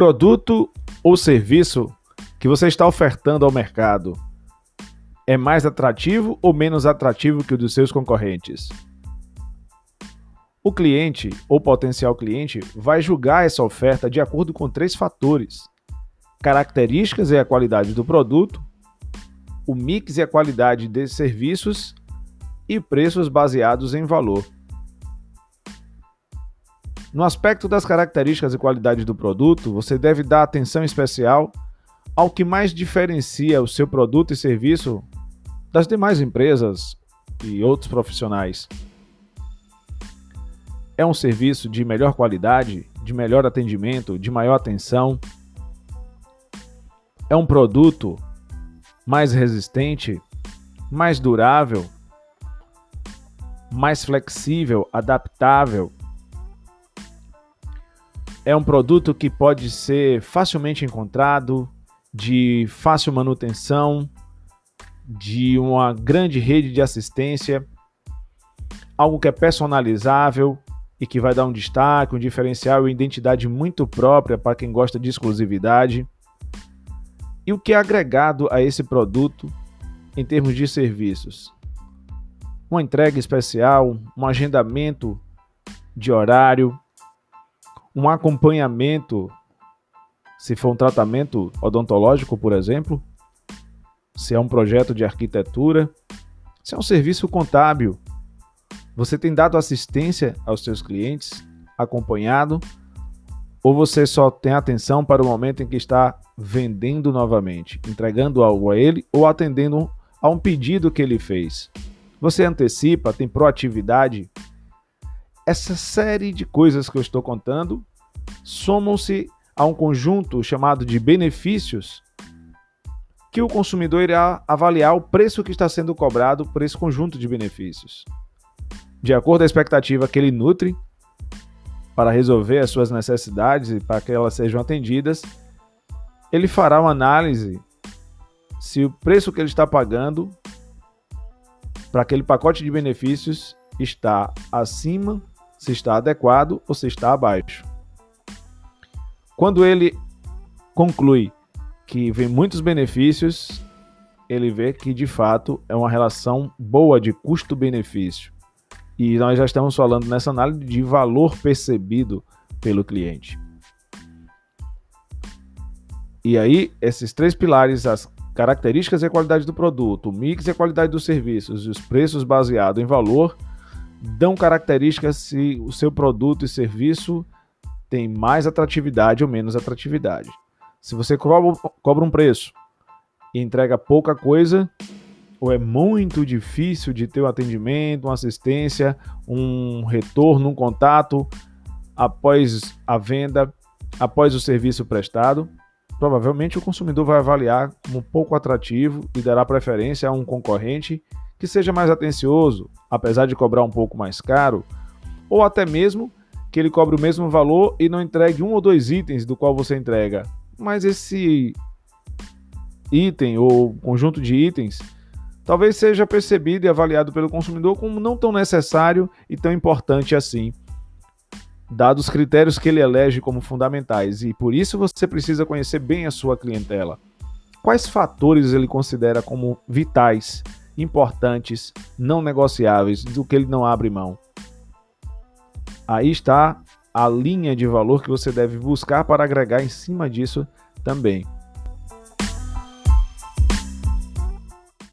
produto ou serviço que você está ofertando ao mercado é mais atrativo ou menos atrativo que o dos seus concorrentes? O cliente ou potencial cliente vai julgar essa oferta de acordo com três fatores: características e a qualidade do produto, o mix e a qualidade de serviços e preços baseados em valor. No aspecto das características e qualidade do produto, você deve dar atenção especial ao que mais diferencia o seu produto e serviço das demais empresas e outros profissionais. É um serviço de melhor qualidade, de melhor atendimento, de maior atenção. É um produto mais resistente, mais durável, mais flexível, adaptável é um produto que pode ser facilmente encontrado, de fácil manutenção, de uma grande rede de assistência, algo que é personalizável e que vai dar um destaque, um diferencial e identidade muito própria para quem gosta de exclusividade. E o que é agregado a esse produto em termos de serviços? Uma entrega especial, um agendamento de horário, um acompanhamento, se for um tratamento odontológico, por exemplo, se é um projeto de arquitetura, se é um serviço contábil. Você tem dado assistência aos seus clientes, acompanhado, ou você só tem atenção para o momento em que está vendendo novamente, entregando algo a ele ou atendendo a um pedido que ele fez? Você antecipa, tem proatividade, essa série de coisas que eu estou contando somam-se a um conjunto chamado de benefícios que o consumidor irá avaliar o preço que está sendo cobrado por esse conjunto de benefícios. De acordo com a expectativa que ele nutre para resolver as suas necessidades e para que elas sejam atendidas, ele fará uma análise se o preço que ele está pagando para aquele pacote de benefícios está acima se está adequado ou se está abaixo. Quando ele conclui que vem muitos benefícios, ele vê que de fato é uma relação boa de custo-benefício. E nós já estamos falando nessa análise de valor percebido pelo cliente. E aí, esses três pilares, as características e a qualidade do produto, o mix e a qualidade dos serviços e os preços baseados em valor, dão características se o seu produto e serviço tem mais atratividade ou menos atratividade. Se você cobra, um preço e entrega pouca coisa, ou é muito difícil de ter um atendimento, uma assistência, um retorno, um contato após a venda, após o serviço prestado, provavelmente o consumidor vai avaliar como pouco atrativo e dará preferência a um concorrente que seja mais atencioso, apesar de cobrar um pouco mais caro, ou até mesmo que ele cobre o mesmo valor e não entregue um ou dois itens do qual você entrega. Mas esse item ou conjunto de itens talvez seja percebido e avaliado pelo consumidor como não tão necessário e tão importante assim, dados os critérios que ele elege como fundamentais. E por isso você precisa conhecer bem a sua clientela. Quais fatores ele considera como vitais importantes, não negociáveis, do que ele não abre mão. Aí está a linha de valor que você deve buscar para agregar em cima disso também.